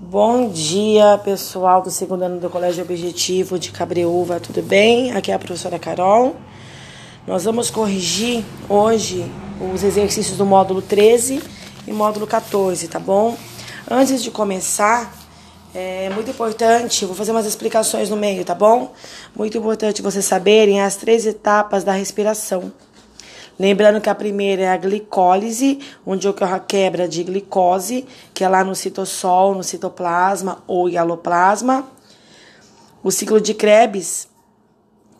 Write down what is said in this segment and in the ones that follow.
Bom dia, pessoal do segundo ano do Colégio Objetivo de Cabreúva, tudo bem? Aqui é a professora Carol. Nós vamos corrigir hoje os exercícios do módulo 13 e módulo 14, tá bom? Antes de começar, é muito importante, vou fazer umas explicações no meio, tá bom? Muito importante vocês saberem as três etapas da respiração. Lembrando que a primeira é a glicólise, onde ocorre a quebra de glicose, que é lá no citossol, no citoplasma ou hialoplasma. O ciclo de Krebs,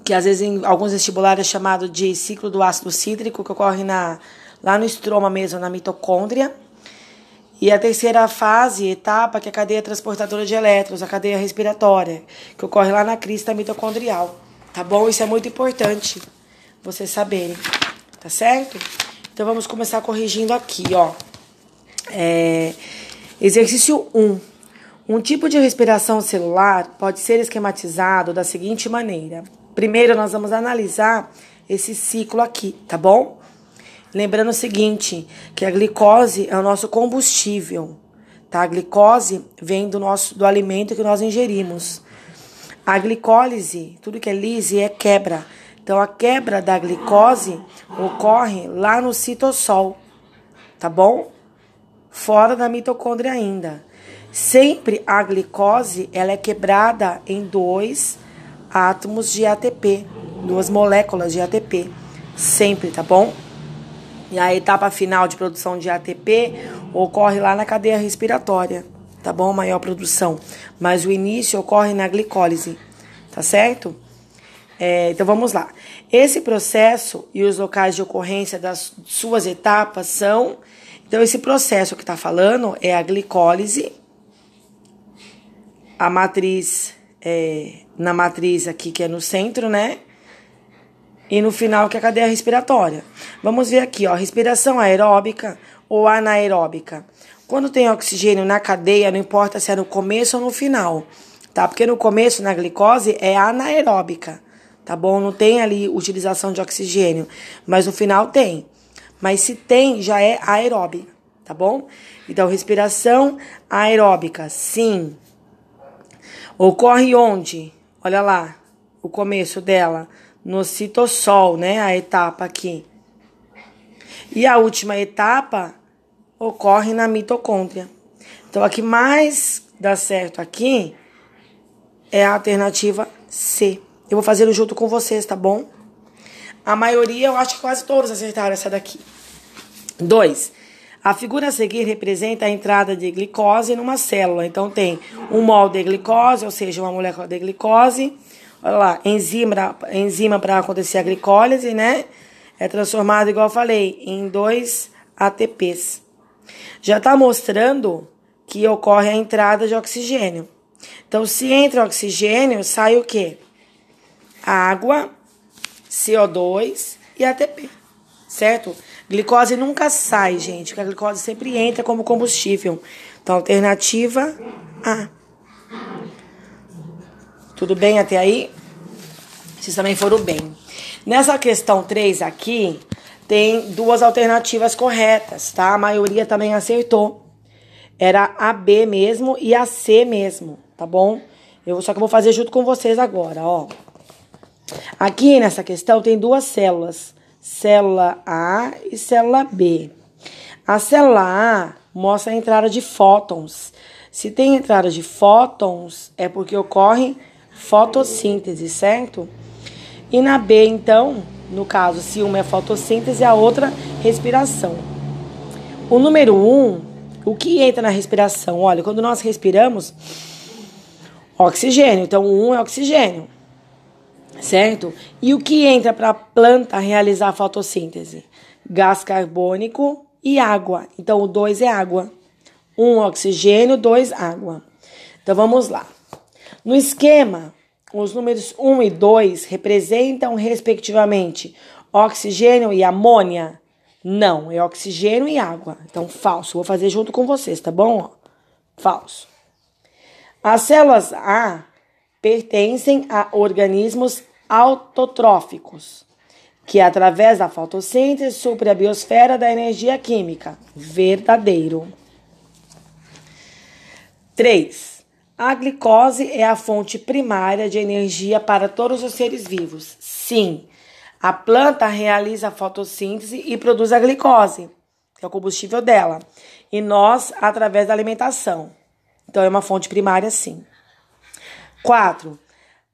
que às vezes em alguns vestibulares é chamado de ciclo do ácido cítrico, que ocorre na, lá no estroma mesmo, na mitocôndria. E a terceira fase, etapa, que é a cadeia transportadora de elétrons, a cadeia respiratória, que ocorre lá na crista mitocondrial. Tá bom? Isso é muito importante vocês saberem. Tá certo? Então vamos começar corrigindo aqui, ó. É, exercício 1. Um tipo de respiração celular pode ser esquematizado da seguinte maneira. Primeiro, nós vamos analisar esse ciclo aqui, tá bom? Lembrando o seguinte, que a glicose é o nosso combustível, tá? A glicose vem do nosso do alimento que nós ingerimos. A glicólise, tudo que é lise é quebra. Então, a quebra da glicose ocorre lá no citossol, tá bom? Fora da mitocôndria ainda. Sempre a glicose ela é quebrada em dois átomos de ATP, duas moléculas de ATP, sempre, tá bom? E a etapa final de produção de ATP ocorre lá na cadeia respiratória, tá bom? Maior produção. Mas o início ocorre na glicólise, tá certo? É, então vamos lá. Esse processo e os locais de ocorrência das suas etapas são. Então, esse processo que está falando é a glicólise, a matriz, é, na matriz aqui que é no centro, né? E no final que é a cadeia respiratória. Vamos ver aqui, ó, respiração aeróbica ou anaeróbica. Quando tem oxigênio na cadeia, não importa se é no começo ou no final, tá? Porque no começo, na glicose, é anaeróbica tá bom? Não tem ali utilização de oxigênio, mas no final tem. Mas se tem, já é aeróbica, tá bom? Então, respiração aeróbica, sim. Ocorre onde? Olha lá, o começo dela, no citossol, né? A etapa aqui. E a última etapa ocorre na mitocôndria. Então, a que mais dá certo aqui é a alternativa C. Eu vou fazendo junto com vocês, tá bom? A maioria, eu acho que quase todos acertaram essa daqui. Dois. A figura a seguir representa a entrada de glicose numa célula. Então, tem um mol de glicose, ou seja, uma molécula de glicose. Olha lá, enzima, enzima para acontecer a glicólise, né? É transformado, igual eu falei, em dois ATPs. Já está mostrando que ocorre a entrada de oxigênio. Então, se entra oxigênio, sai o quê? Água, CO2 e ATP, certo? Glicose nunca sai, gente, porque a glicose sempre entra como combustível. Então, alternativa A. Tudo bem até aí? Vocês também foram bem. Nessa questão 3 aqui, tem duas alternativas corretas, tá? A maioria também acertou. Era a B mesmo e a C mesmo, tá bom? Eu só que eu vou fazer junto com vocês agora, ó. Aqui nessa questão tem duas células, célula A e célula B. A célula A mostra a entrada de fótons. Se tem entrada de fótons, é porque ocorre fotossíntese, certo? E na B, então, no caso, se uma é fotossíntese, a outra respiração. O número 1, um, o que entra na respiração? Olha, quando nós respiramos, oxigênio. Então, o 1 um é oxigênio certo? E o que entra para a planta realizar a fotossíntese? Gás carbônico e água. Então, o 2 é água. 1 um, oxigênio, 2 água. Então, vamos lá. No esquema, os números 1 um e 2 representam, respectivamente, oxigênio e amônia? Não, é oxigênio e água. Então, falso. Vou fazer junto com vocês, tá bom? Falso. As células A pertencem a organismos autotróficos, que através da fotossíntese supre a biosfera da energia química. Verdadeiro. 3. A glicose é a fonte primária de energia para todos os seres vivos. Sim, a planta realiza a fotossíntese e produz a glicose, que é o combustível dela, e nós através da alimentação. Então é uma fonte primária, sim. 4.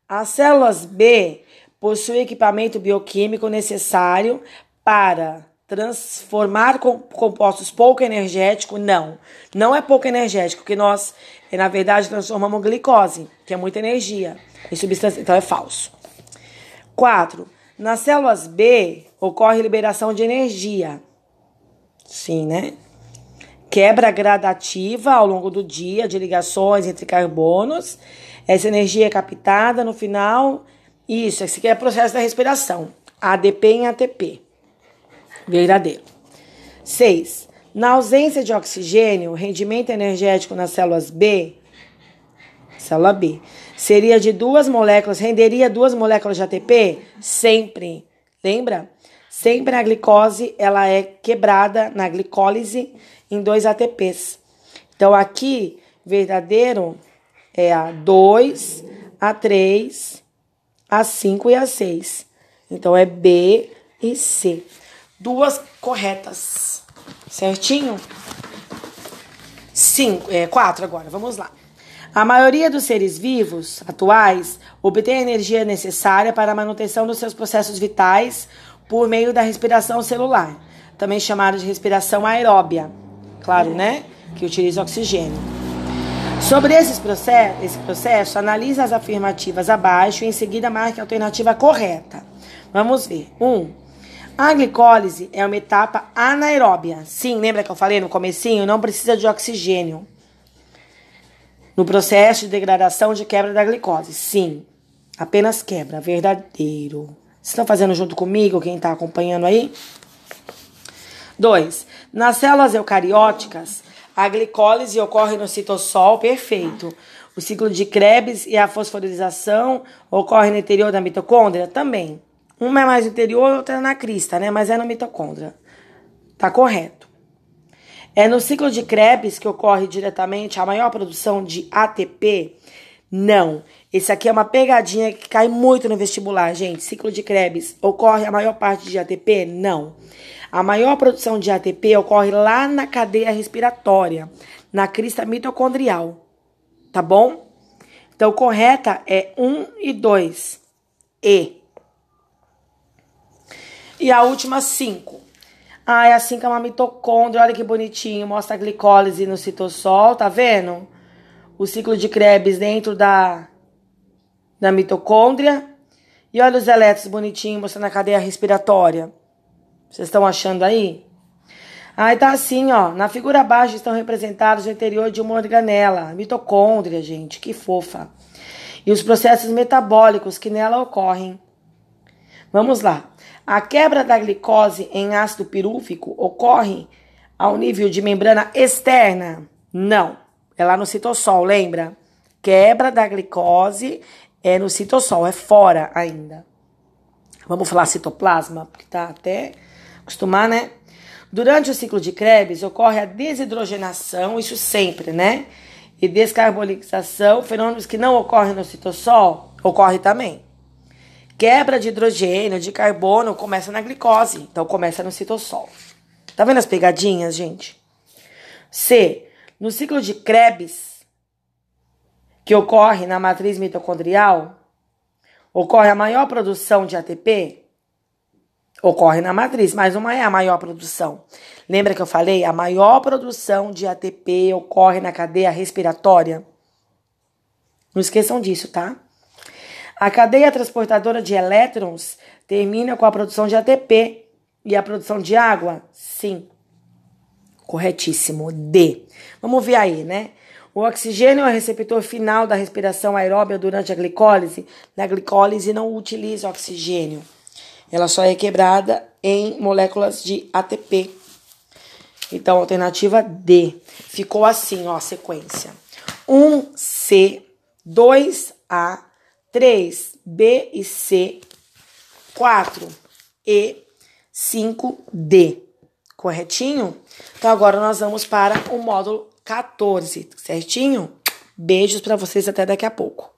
As células B possuem equipamento bioquímico necessário para transformar compostos pouco energéticos, não. Não é pouco energético, que nós, na verdade, transformamos glicose, que é muita energia, em substância, então é falso. 4. Nas células B ocorre liberação de energia. Sim, né? Quebra gradativa ao longo do dia de ligações entre carbonos. Essa energia é captada no final. Isso, esse aqui é o processo da respiração. ADP em ATP verdadeiro. 6. Na ausência de oxigênio, o rendimento energético nas células B, célula B, seria de duas moléculas, renderia duas moléculas de ATP? Sempre. Lembra? Sempre a glicose ela é quebrada na glicólise em dois ATPs. Então aqui, verdadeiro é a 2, a 3, a 5 e a 6. Então é B e C duas corretas. Certinho? Cinco, é, quatro agora, vamos lá. A maioria dos seres vivos atuais obtém a energia necessária para a manutenção dos seus processos vitais por meio da respiração celular, também chamada de respiração aeróbia. Claro, né? Que utiliza oxigênio. Sobre esses processos, esse processo, analisa as afirmativas abaixo e em seguida marque a alternativa correta. Vamos ver. 1. Um, a glicólise é uma etapa anaeróbia. Sim, lembra que eu falei no comecinho? Não precisa de oxigênio. No processo de degradação de quebra da glicose. Sim, apenas quebra. Verdadeiro. Vocês estão fazendo junto comigo, quem está acompanhando aí? 2. Nas células eucarióticas, a glicólise ocorre no citossol, perfeito. O ciclo de Krebs e a fosforilação ocorre no interior da mitocôndria? Também. Uma é mais interior, outra é na crista, né? Mas é na mitocôndria. Tá correto. É no ciclo de Krebs que ocorre diretamente a maior produção de ATP? Não. Esse aqui é uma pegadinha que cai muito no vestibular, gente. Ciclo de Krebs ocorre a maior parte de ATP? Não. A maior produção de ATP ocorre lá na cadeia respiratória, na crista mitocondrial. Tá bom? Então, correta é 1 e 2. E. E a última, 5. Ah, é assim que é uma mitocôndria. Olha que bonitinho. Mostra a glicólise no citossol, tá vendo? O ciclo de Krebs dentro da, da mitocôndria. E olha os elétrons bonitinhos mostrando a cadeia respiratória. Vocês estão achando aí? Aí tá assim, ó. Na figura abaixo estão representados o interior de uma organela, mitocôndria, gente, que fofa. E os processos metabólicos que nela ocorrem. Vamos lá. A quebra da glicose em ácido pirúvico ocorre ao nível de membrana externa? Não. É lá no citossol, lembra? Quebra da glicose é no citossol, é fora ainda. Vamos falar citoplasma, porque tá até acostumar, né? Durante o ciclo de Krebs ocorre a desidrogenação, isso sempre, né? E descarbonização, fenômenos que não ocorrem no citossol, ocorre também. Quebra de hidrogênio, de carbono, começa na glicose. Então, começa no citossol. Tá vendo as pegadinhas, gente? C. No ciclo de Krebs, que ocorre na matriz mitocondrial, ocorre a maior produção de ATP? Ocorre na matriz, mas não é a maior produção. Lembra que eu falei? A maior produção de ATP ocorre na cadeia respiratória. Não esqueçam disso, tá? A cadeia transportadora de elétrons termina com a produção de ATP e a produção de água? Sim. Corretíssimo. D. Vamos ver aí, né? O oxigênio é o receptor final da respiração aeróbia durante a glicólise. Na glicólise não utiliza oxigênio. Ela só é quebrada em moléculas de ATP. Então, alternativa D. Ficou assim, ó, a sequência. 1C, 2A, 3, B e C, 4 e 5 D. Corretinho? Então agora nós vamos para o módulo 14, certinho? Beijos para vocês até daqui a pouco.